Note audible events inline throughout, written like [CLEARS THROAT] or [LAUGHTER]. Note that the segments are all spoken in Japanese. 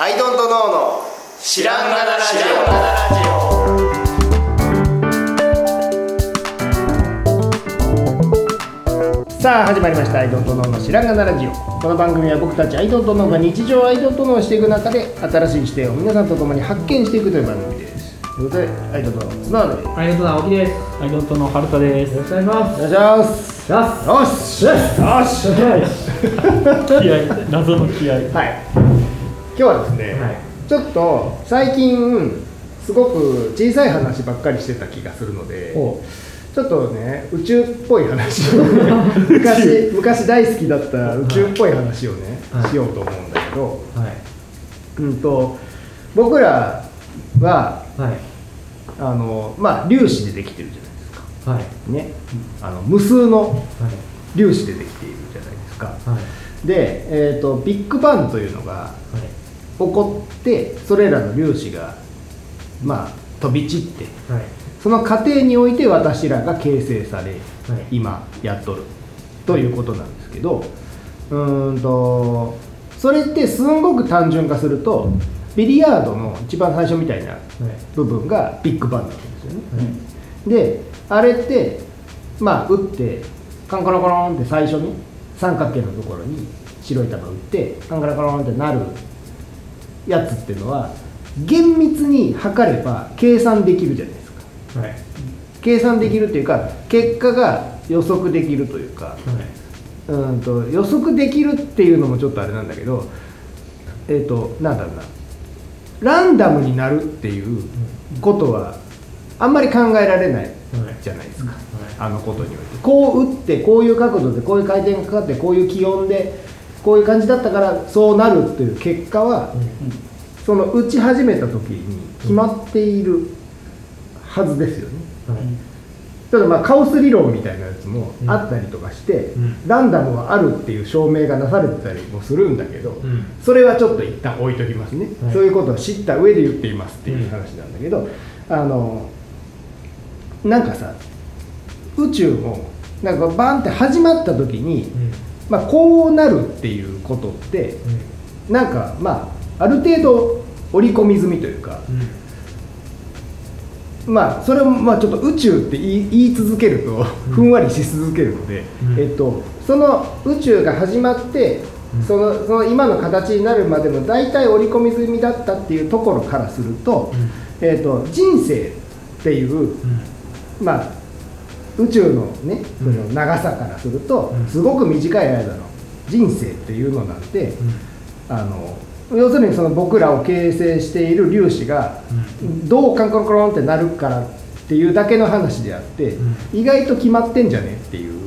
アイドントノーの知らんがなラジさあ始まりました「アイドントノーの知らんがなラジオ」この番組は僕たちアイドントノーが日常アイドントノーをしていく中で新しい視点を皆さんと共に発見していくという番組です。ということでアイドントノーの砂田で。すアイドントの青木です。アイドントの春田です。よろしくお願いします。お願いします。よよし。よし。よし。気合い、謎の気合い。はい今日はですね、はいちょっと最近すごく小さい話ばっかりしてた気がするのでおちょっとね宇宙っぽい話をね [LAUGHS] 昔昔大好きだった宇宙っぽい話をね、はいしようと思うんだけど、はい。うんと僕らははい。あのまあ粒子でできてるじゃないですかはい。ねあの無数のはい。粒子でできているじゃないですかはい。で、えー、とビッグバンというのがこってそれらの粒子がまあ飛び散ってはい。その過程において私らが形成され、はい今やっとるということなんですけどうーんとそれってすんごく単純化するとビリヤードの一番最初みたいな部分がビッグバンなわけですよね。であれってまあ打ってカンコロコロンって最初に三角形のところに白い球打ってカンコロコロンってなるやつっていうのは厳密に測れば計算できるじゃないですか。はい。計算できるっていうか結果が予測できるというか。うんと予測できるっていうのもちょっとあれなんだけどえっ、となんだろうな。ランダムになるっていうことはあんまり考えられないじゃないですか、あのことにおいて。こう打ってこういう角度でこういう回転がかかってこういう気温でこういう感じだったからそうなるっていう結果は、その打ち始めた時に決まっているはずですよね、ただまあカオス理論みたいなやつもあったりとかして、うん。ランダムはあるっていう証明がなされてたりもするんだけど、ん。それはちょっと一旦置いときますね、はい。そういうことを知った上で言っていますっていう話なんだけど、あのなんかさ宇宙もなんかバンって始まった時に、まあ、こうなるっていうことってなんかまあある程度織り込み済みというか、まあそれもまあちょっと宇宙って言い言い続けるとふんわりし続けるので、うん。えっと、その宇宙が始まって、うん。そのその今の形になるまでの大体織り込み済みだったっていうところからすると,、えっと人生っていう、まあ、宇宙のねその長さからすると、うん。すごく短い間の人生っていうのなんて、あの要するにその僕らを形成している粒子がどうカンコロコロンってなるからっていうだけの話であって、う意外と決まってんじゃねっていう、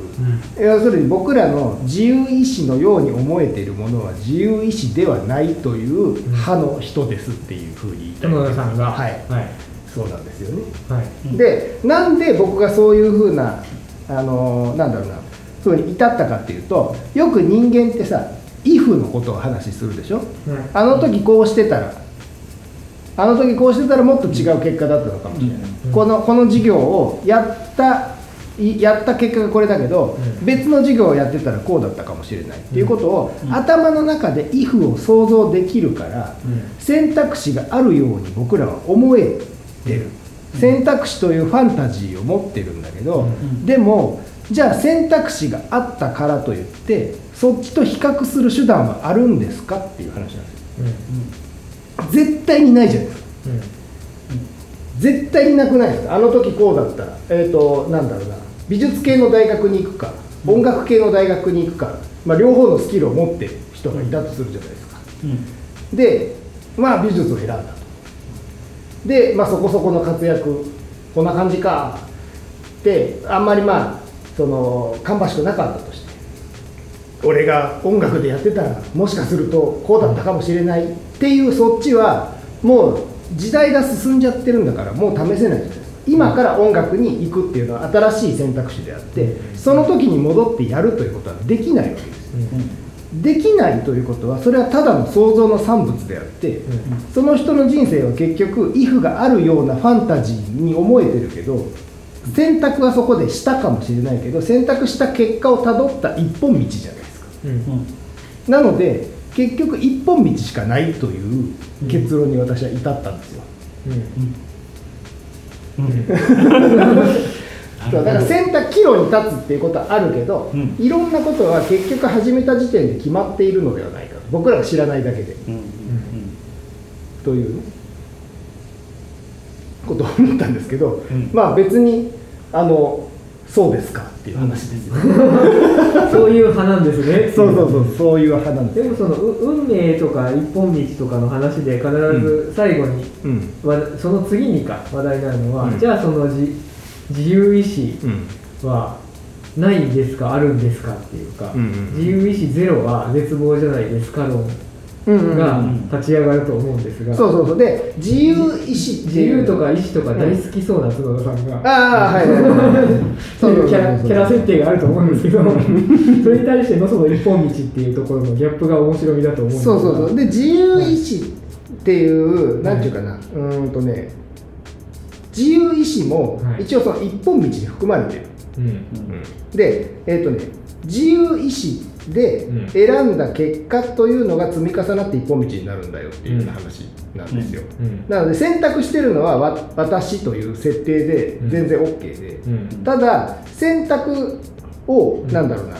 要するに僕らの自由意志のように思えているものは自由意志ではないという派の人ですっていうふうに言いたい、友田さん。が。はいはい。そうなんですよね。はい。でなんで僕がそういうふうなあのなんだろうなふうに至ったかっていうとよく人間ってさ「if」のことを話するでしょ？あの時こうしてたらあの時こうしてたらもっと違う結果だったのかもしれない、うん。このこの授業をやったいやった結果がこれだけど、うん。別の授業をやってたらこうだったかもしれない。っていうことを、うん。頭の中で「if」を想像できるから、うん。選択肢があるように僕らは思えてる、選択肢というファンタジーを持ってるんだけど、うん。でもじゃあ選択肢があったからといってそっちと比較する手段はあるんですかっていう話なんですよ。絶対にないじゃないですか。絶対になくないですか。あの時こうだったら。えっ、となんだろうな。美術系の大学に行くか音楽系の大学に行くか、まあ、両方のスキルを持ってる人がいたとするじゃないですか、でまあ美術を選んだ。とで、まあ、そこそこの活躍こんな感じかってあんまりまあその芳しくなかったとして俺が音楽でやってたらもしかするとこうだったかもしれないっていうそっちはもう時代が進んじゃってるんだからもう試せないじゃないですか。今から音楽に行くっていうのは新しい選択肢であってその時に戻ってやるということはできないわけですできないということはそれはただの想像の産物であって、その人の人生は結局「イフ」があるようなファンタジーに思えてるけど選択はそこでしたかもしれないけど選択した結果をたどった一本道じゃないですか。なので結局一本道しかないという結論に私は至ったんですよ、[LAUGHS] そうだから選択岐路に立つっていうことはあるけど、うん。いろんなことは結局始めた時点で決まっているのではないかと。僕らが知らないだけで。うんうんというねことを思ったんですけど、ん。まあ別にあのそうですかっていう話ですよ、[LAUGHS] そういう派なんですね。そうそうそうそういう派なんです。でもそのう運命とか一本道とかの話で必ず最後に、うん。わその次にか話題になるのは、うん。じゃあその自自由意志うんはないんですかあるんですかっていうか、自由意志ゼロは絶望じゃないですか論が立ち上がると思うんですが、そうそうそう。で自由意志自由とか意志とか大好きそうな角田さんが、ああはいそういうキャラキャラ設定があると思うんですけど、[LAUGHS] それに対してのその一本道っていうところのギャップが面白みだと思うんですが。そうそうそう。で自由意志っていう、なんていうかな。うーんとね自由意志もはい。一応その一本道に含まれてる、うん。でえっ、とね自由意志でうん。選んだ結果というのが積み重なって一本道になるんだよっていうような話なんですよ、うん。なので選択してるのはわ私という設定で全然 OK で、うん。ただ選択を、なんだろうな。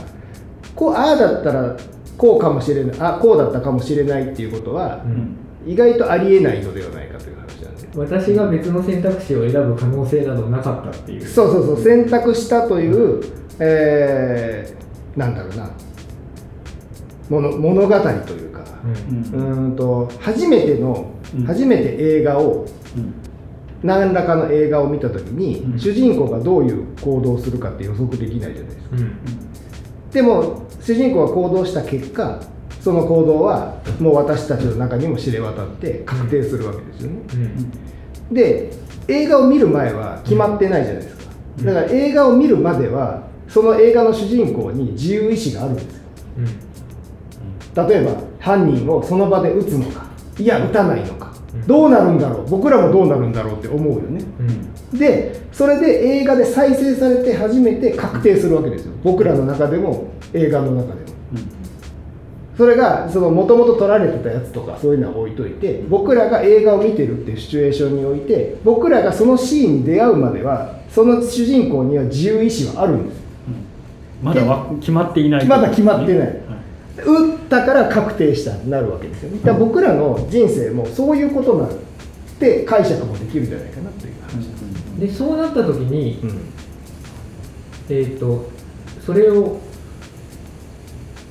こうああだったらこうかもしれないあこうだったかもしれないっていうことは、意外とありえないのではないかという私が別の選択肢を選ぶ可能性などなかったっていう。そうそうそう選択したという、えーなんだろうな。もの物語というか、うん。うーんと初めての、うん。初めて映画をうん。何らかの映画を見た時に、うん。主人公がどういう行動をするかって予測できないじゃないですか。うん。でも主人公が行動した結果その行動はもう私たちの中にも知れ渡って確定するわけですよね、で映画を見る前は決まってないじゃないですか、うん。だから映画を見るまではその映画の主人公に自由意志があるんですよ。例えば犯人をその場で撃つのかいや撃たないのか、うん。どうなるんだろう僕らもどうなるんだろうって思うよね。うん。でそれで映画で再生されて初めて確定するわけですよ。僕らの中でも映画の中で。もそれがもともと撮られてたやつとかそういうのは置いといて僕らが映画を見てるっていうシチュエーションにおいて僕らがそのシーンに出会うまではその主人公には自由意志はあるんです。まだわ決まっていない。まだ決まってない。はい。打ったから確定したになるわけですよね。だから僕らの人生もそういうことなのって解釈もできるんじゃないかなという話。でそうなった時に、うん。えっ、とそれを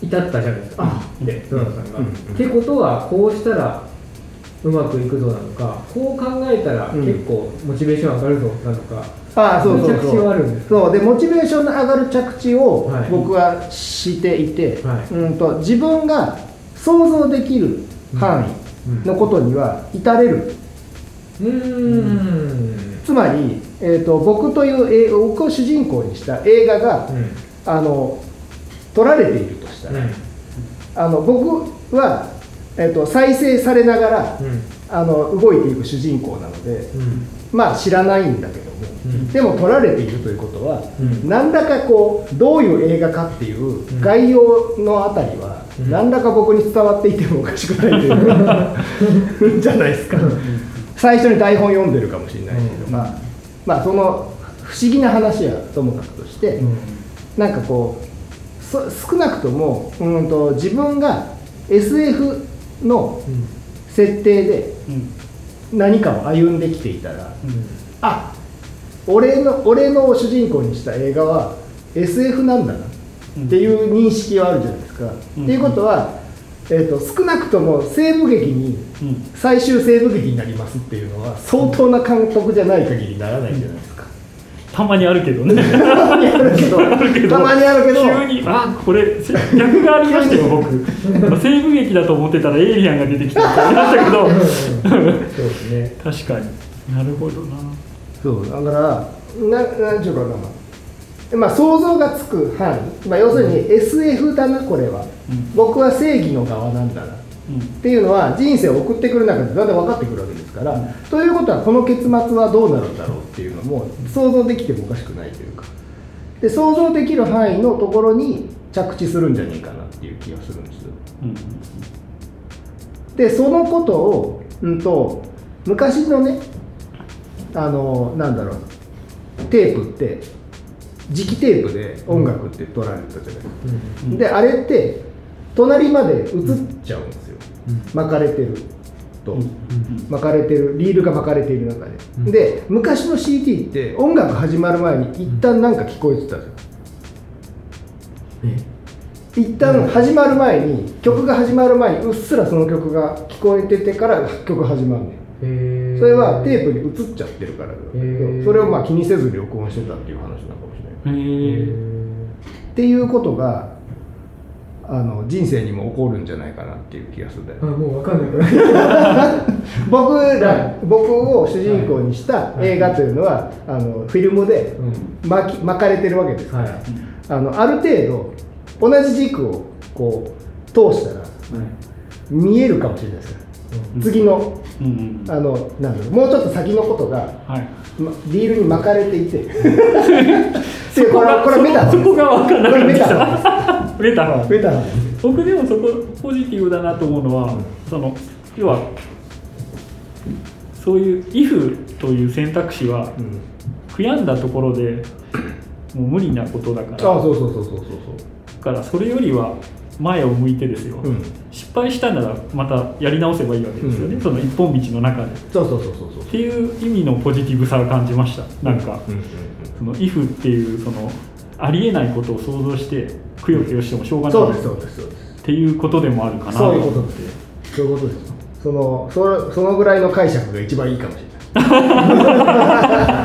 至ったじゃないですか。あ。で野田さんが、うん。ってことはこうしたらうまくいくぞなのかこう考えたらうん。結構モチベーション上がるぞなのか、ああそうそう。着地はあるんですかそう。でモチベーションの上がる着地をはい。僕はしていて、はい。うんと自分が想像できる範囲のことには至れる、うーん。つまり、えー、と僕という映僕を主人公にした映画が、うん。あの撮られているとしたら、あの僕は、えー、と再生されながら、うん。あの動いていく主人公なので、うん。まあ知らないんだけども、うん。でも撮られているということは、うん。何らかこうどういう映画かっていう概要のあたりは、うん。何らか僕に伝わっていてもおかしくないというか [LAUGHS] じゃないですか、最初に台本読んでるかもしれないけど、うん。まあまあその不思議な話はともかくとして、うん。なんかこうそ少なくともうんと自分が SF のうん設定でうん。何かを歩んできていたら、うん。あ俺の俺の主人公にした映画は SF なんだなっていう認識はあるじゃないですか。うん。っていうことは、えー、と少なくとも西部劇にうん。最終西部劇になりますっていうのは相当な監督じゃない限りならないじゃないですか。たまにあるけどね。たまにあるけど。たまにあるけど。急にあこれ逆がありましたよ僕。西部劇だと思ってたらエイリアンが出てきたってありましたけど。そうですね。確かに。なるほどな。そう。だからななんていうかな、まあ、想像がつく範囲、まあ、要するに SF だなこれは、うん。僕は正義の側なんだなっていうのは人生を送ってくる中でだんだん分かってくるわけですから、ということはこの結末はどうなるんだろうっていうのも想像できてもおかしくないというか。で想像できる範囲のところに着地するんじゃねえかなっていう気がするんですよ。うんでそのことを、うん、と昔のねあのなんだろうテープって磁気テープで音楽って取られてたじゃないですか、うん。であれって隣まで映っちゃうんですよ、巻かれてると、巻かれてるリールが巻かれている中で、うん。で昔の CD って音楽始まる前に一旦なんか聞こえてたじゃん。一旦始まる前に曲が始まる前にうっすらその曲が聞こえててから曲始まるねそれはテープに映っちゃってるからだけどそれをまあ気にせずに録音してたっていう話なのかもしれない。っていうことがあの人生にも起こるんじゃないかなっていう気がするんだよね。あもう分かんなくなった僕ら僕を主人公にした映画というのは、あのフィルムで巻き巻かれてるわけです、はい。あのある程度同じ軸をこう通したら見えるかもしれないですよ、次のうん。うんあのなんだろうもうちょっと先のことが、はい。ま、リールに巻かれていて。[LAUGHS] でこれこれメタそこが分かんなくなってきこれたメタメタなんですよ僕でもそこポジティブだなと思うのは、その要はそういう「if」という選択肢はうん。悔やんだところでもう無理なことだかあらそうそうそうそうそう。だからそれよりは前を向いてですよ、そううん。失敗したならまたやり直せばいいわけですよね、うん。その一本道の中で。っそうそうそうそうそう。ていう意味のポジティブさを感じました。なんか、うん。うん。その「if」っていうそのありえないことを想像してくよくよしてもしょうがないそうですそうですそうです。っていうことでもあるかな。そういうことですよ。そういうことですよ。そのそれそのぐらいの解釈が一番いいかもしれな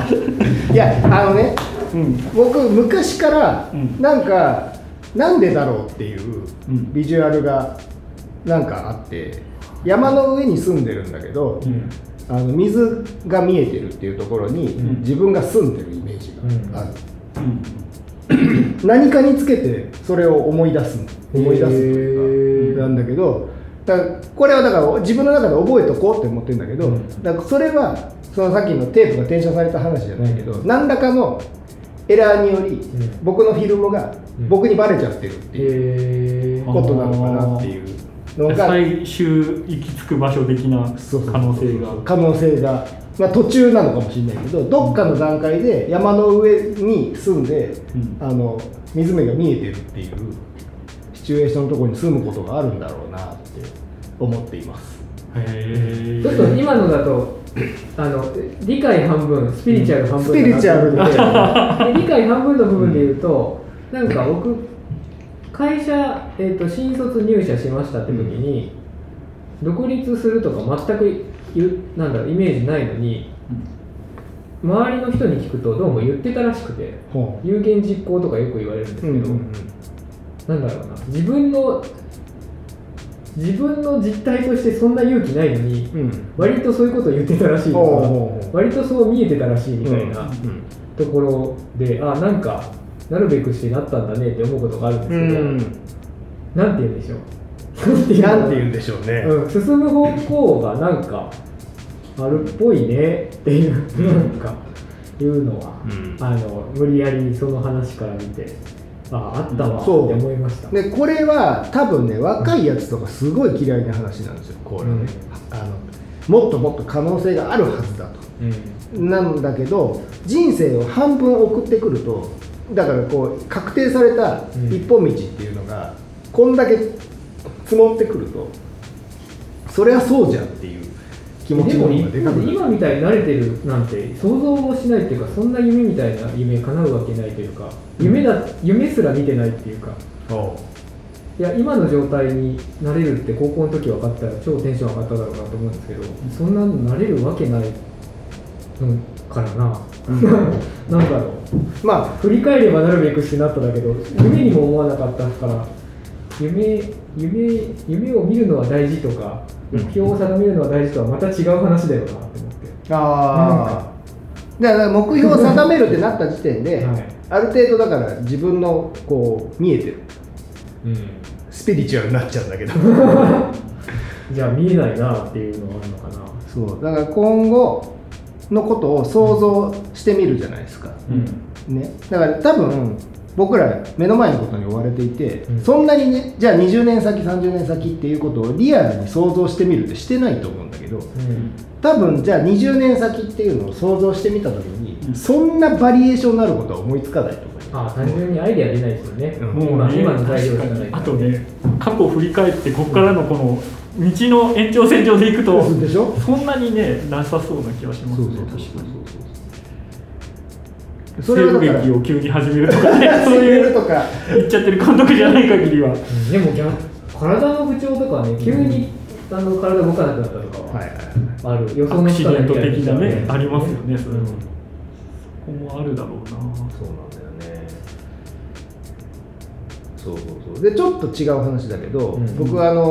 い。[LAUGHS] いやあのねうん。僕昔からうん。なんか、なんでだろうっていううん。ビジュアルがなんかあって山の上に住んでるんだけど、うん。あの水が見えてるっていうところに、ん。自分が住んでるイメージがある、うん [CLEARS THROAT] 何かにつけてそれを思い出す思い出すというかなんだけどだからこれはだから自分の中で覚えとこうって思ってるんだけど、うん。だからそれはそのさっきのテープが転写された話じゃないけど、何らかのエラーにより、ん。僕のフィルムがうん。僕にバレちゃってるっていうことなのかなっていうのが最終行き着く場所的な可能性が。可能性が、まあ、途中なのかもしれないけどどっかの段階で山の上に住んで、うん。あの湖が見えてるっていうシチュエーションのところに住むことがあるんだろうなって思っています。へちょっと今のだとあの理解半分スピリチュアル半分スピリチュアルでで理解半分の部分で言うと、なんか僕会社、えー、と新卒入社しましたって時に、独立するとか全くゆなんだろうイメージないのに周りの人に聞くとどうも言ってたらしくてほ有言実行とかよく言われるんですけど、うなんだろうな自分の自分の実態としてそんな勇気ないのに、割とそういうことを言ってたらしいとか、割とそう見えてたらしいみたいなうんところで、あなんかなるべくしてなったんだねって思うことがあるんですうけど、ん。なんて言うんでしょう。なんて言うんでしょうね、うん、進む方向がなんかあるっぽいねっていうなんかいうのは、うん。あの無理やりその話から見てああったわって思いました。でこれは多分ね若いやつとかすごい嫌いな話なんですよこれね、あのもっともっと可能性があるはずだと。うん。なんだけど人生を半分送ってくるとだからこう確定されたうん。一本道っていうのがこんだけ積もってくるとそれはそうじゃんっていう気持ちの方がでかくなる。今みたいに慣れてるなんて想像もしないっていうかそんな夢みたいな夢叶うわけないというか夢だ夢すら見てないっていうか。いや今の状態になれるって高校の時分かったら超テンション上がっただろうなと思うんですけどそんなのなれるわけないのからな、[LAUGHS] なんだろう。ま振り返ればなるべくしてなっただけど夢にも思わなかったから夢夢夢を見るのは大事とか目標を定めるのは大事とはまた違う話だよなって思って。ああだから目標を定めるってなった時点で、はい。ある程度だから自分のこう見えてる。うん。スピリチュアルになっちゃうんだけど。[LAUGHS] じゃあ見えないなっていうのはあるのかな。そう。だから今後のことを想像してみるじゃないですか、うん。ね、だから多分僕ら目の前のことに追われていて、うん。そんなにねじゃあ20年先30年先っていうことをリアルに想像してみるってしてないと思うんだけどうん。多分じゃあ20年先っていうのを想像してみた時にそんなバリエーションのあることは思いつかないと思いますああ単純にアイデア出ないですよね、うん。今もうね今の材料しかないにあとね過去を振り返ってここからのこの道の延長線上でいくとそうでしょ？そんなにねなさそうな気はしますね。確かにそれはだから西部劇を急に始めるとかね [LAUGHS] そういいううとか。言っちゃってる監督じゃない限りは。うんでも逆体の不調とかね急に、あの体動かなくなったとかはいははい。ある。予想のアクシデント的なね人はありますよねそれはうんここもあるだろうな。そうなんだよね。そうそうそう。でちょっと違う話だけど、うん。僕はあの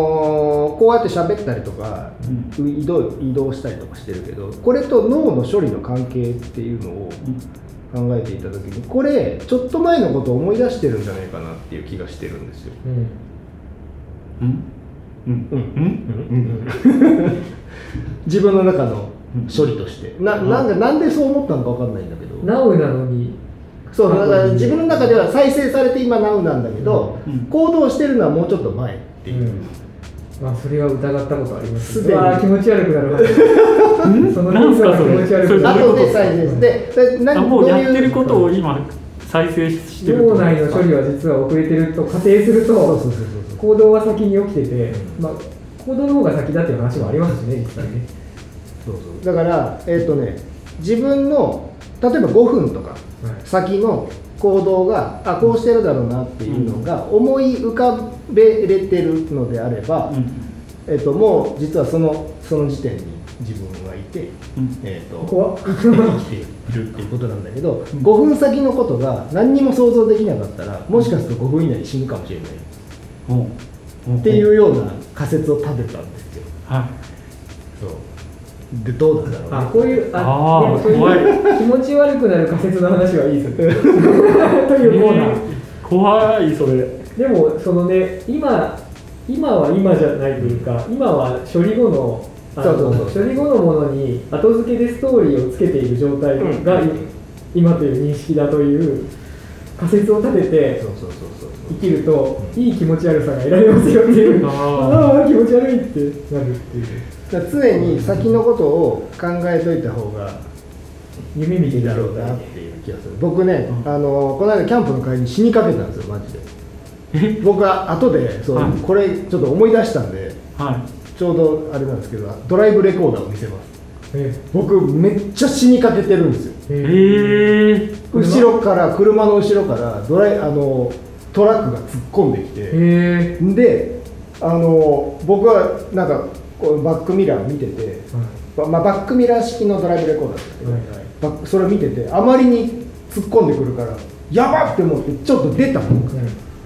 ーこうやって喋ったりとか、移動移動したりとかしてるけどこれと脳の処理の関係っていうのを考えていた時にこれちょっと前のことを思い出してるんじゃないかなっていう気がしてるんですよ。うん。うん？うん。うん。自分の中の処理として。ななんかなんでそう思ったのかわかんないんだけど。ナウなのに。そうだから自分の中では再生されて今ナウなんだけど、うん。行動してるのはもうちょっと前っていう、うん。まあそれは疑ったことあります。すでに。気持ち悪くなるわ [LAUGHS] そのなんすかそれ？気持ち悪くなる。後で再生でであ何もうやってることを今再生してる脳内の処理は実は遅れてると仮定するとそうそうそうそう。行動は先に起きてて、まあ、行動の方が先だっていう話もありますしね実際ね。そうそうだからえっ、とね自分の例えば5分とか先の行動があこうしてるだろうなっていうのが思い浮かべれてるのであれば、うん。えっともう実はそのその時点に自分はいて、うん。えっと怖っ生きているっていうことなんだけど、5分先のことが何にも想像できなかったらもしかすると5分以内に死ぬかもしれない。うん。っていうような仮説を立てたんですよ。はい。そう。でどうなんだろうね。あこういうあーでもそう怖い。いう気持ち悪くなる仮説の話はいいですよ [LAUGHS] というコーナー、怖いそれ。でもそのね今今は今じゃないというか今は処理後のそうそうそう。処理後のものに後付けでストーリーをつけている状態が、うん。今という認識だという仮説を立ててそうそうそうそう。生きるといい気持ち悪さが得られますよっていう。ああ気持ち悪いってなるっていう。常に先のことを考えといた方が夢見てだろうなっていう気がする。僕ね、うん。あのこの間キャンプの帰りに死にかけたんですよマジで。僕は後でそう、はい。これちょっと思い出したんで。はいちょうどあれなんですけどドライブレコーダーを見せます。え僕めっちゃ死にかけてるんですよ。え。え後ろから車の後ろからドライあのトラックが突っ込んできて、であの僕はなんかこうバックミラーを見てて、ままあ、バックミラー式のドライブレコーダーですけど、はいはい。それを見ててあまりに突っ込んでくるからやばって思ってちょっと出たの、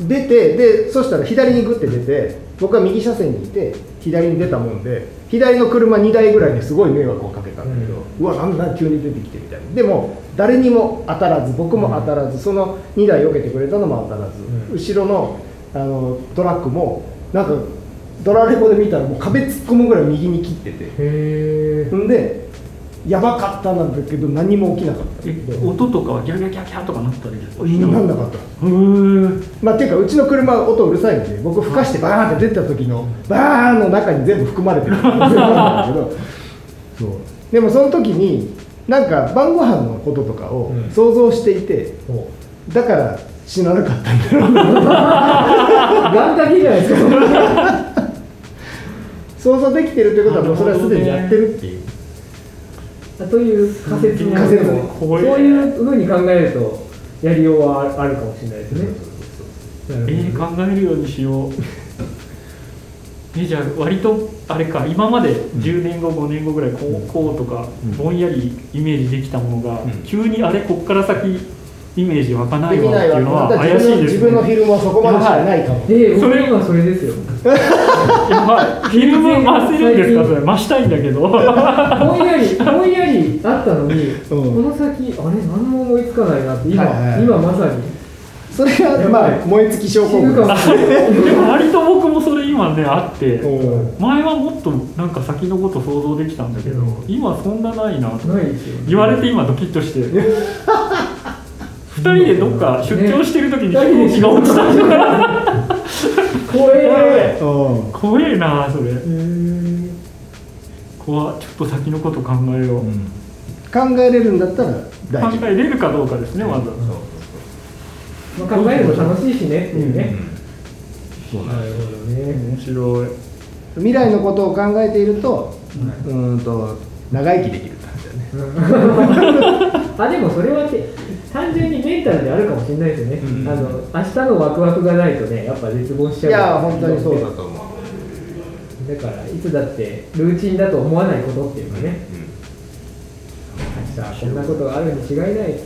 出てでそしたら左にグッて出て僕は右車線にいて左に出たもんで左の車2台ぐらいにすごい迷惑をかけたんだけど、うわなんだ急に出てきてみたいな。でも誰にも当たらず僕も当たらず、その2台避けてくれたのも当たらず、うん。後ろのあのトラックもなんかドラレコで見たらもう壁突っ込むぐらい右に切ってて。へえんでやばかったなんだけど何も起きなかった。え音とかはギャギャギャギャとかなったりなんなかった。へー。まあていうかうちの車は音うるさいんで僕吹かしてバーンって出た時のバーンの中に全部含まれてる。んだけどそう。でもその時になんか晩ご飯のこととかをうん。想像していて、だから死ななかったんだろうな。願掛けじゃないですか。[LAUGHS] 想像できてるということはもうそれはすでにやってるっていうという仮説も。仮説そう怖いいうふうに考えるとやりようはあるかもしれないですね。えー、考えるようにしよう。えじゃあ割とあれか今まで10年後5年後ぐらいこうこうとかうん。ぼんやりイメージできたものが、うん。急にあれこっから先イメージ湧かないわっていうのは怪しいです自分の自分のフィルムはそこまでしかないかも、でそれ僕今それですよ。やばいフィルム増せるんですかそれ。増したいんだけど。ぼんやりぼんやりあったのに、うん。この先あれ何も思いつかないなって今、はいはい。はい今まさに。それはまあ燃え尽き症候群死ぬかもしれない。でも割と僕もそれ今ねあって。うん。前はもっとなんか先のこと想像できたんだけど、今そんなないなと言われて今ドキッとして [LAUGHS] 不人でどっか出張してる時に飛行機が落ちたとか。怖えうん怖えなそれ。うん怖ちょっと先のこと考えよう、考えれるんだったら大丈夫。考えれるかどうかですねまず。は、まあ、考えるの楽しいしねっていうね、なるほどね、面白い。未来のことを考えていると,、うーんと長生きできる感じだねあでもそれはて単純にメンタルであるかもしれないですよね、うん。あの明日のワクワクがないとねやっぱ絶望しちゃう。いや本当に。そうだと思う、だからいつだってルーチンだと思わないことっていうかね。明日こんなことがあるに違いない。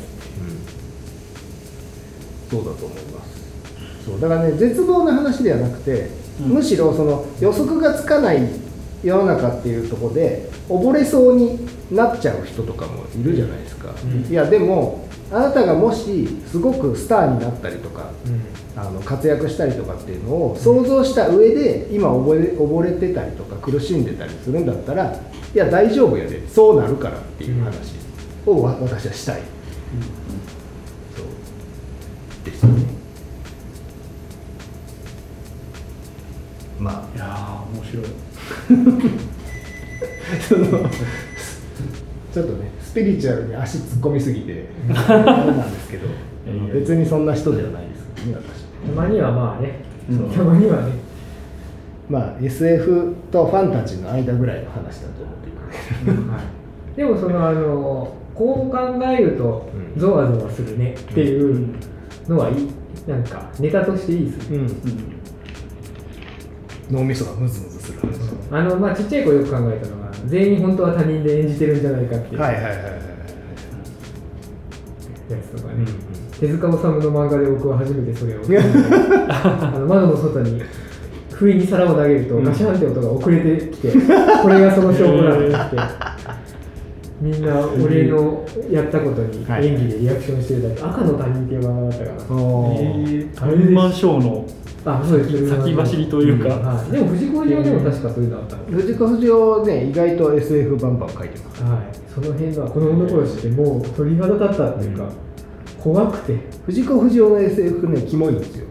そうだと思います。そうだからね絶望な話ではなくて、うん。むしろその予測がつかない世の中っていうところで溺れそうになっちゃう人とかもいるじゃないですか、うん。いやでもあなたがもしすごくスターになったりとかうん。あの活躍したりとかっていうのを想像した上で今溺れ溺れてたりとか苦しんでたりするんだったらいや大丈夫やでそうなるからっていう話をわ私はしたい、[LAUGHS] そのちょっとねスピリチュアルに足突っ込みすぎてあれなんですけど [LAUGHS] 別にそんな人ではないですね私。たまにはまあね、う。んたまにはね。まあ SF とファンタジーの間ぐらいの話だと思っていくでもそのあのこう考えるとうん。ゾワゾワするねっていうのはいい。なんかネタとしていいですね、うんうん。脳みそがムズムズする話あのまあちっちゃい子よく考えたのが全員本当は他人で演じてるんじゃないかっていう。やはいはいはいはい。はいつとかね、うん手塚治虫の漫画で僕は初めてそれを。[LAUGHS] あの窓の外に不意に皿を投げるとうん。ガシャンって音が遅れてきて、これがその証拠なんだって。みんな俺のやったことにはい。演技でリアクションしてるだけ、赤の他人っていう漫画だったかな、おー。えー、トルーマンショーのあそうです。先走りというか、はい、でも藤子不二雄でも確かそういうのあったの、藤子不二雄ね意外と SF バンバン書いてます。はい、その辺が子供の頃してもう鳥肌立ったっていうか、怖くて、藤子不二雄の SF ねキモいんですよ。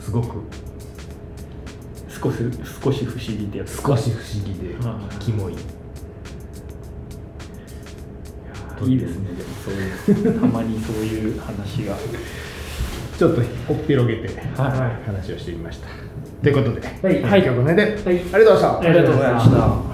すごく。少し少し不思議ってやつ。少し不思議ではい。キモい。いいですねでもそういうたまにそういう話がちょっとほっぴろげてはい。話をしてみました。ということで、はい。今日はこの辺で、はい。ありがとうございました。ありがとうございました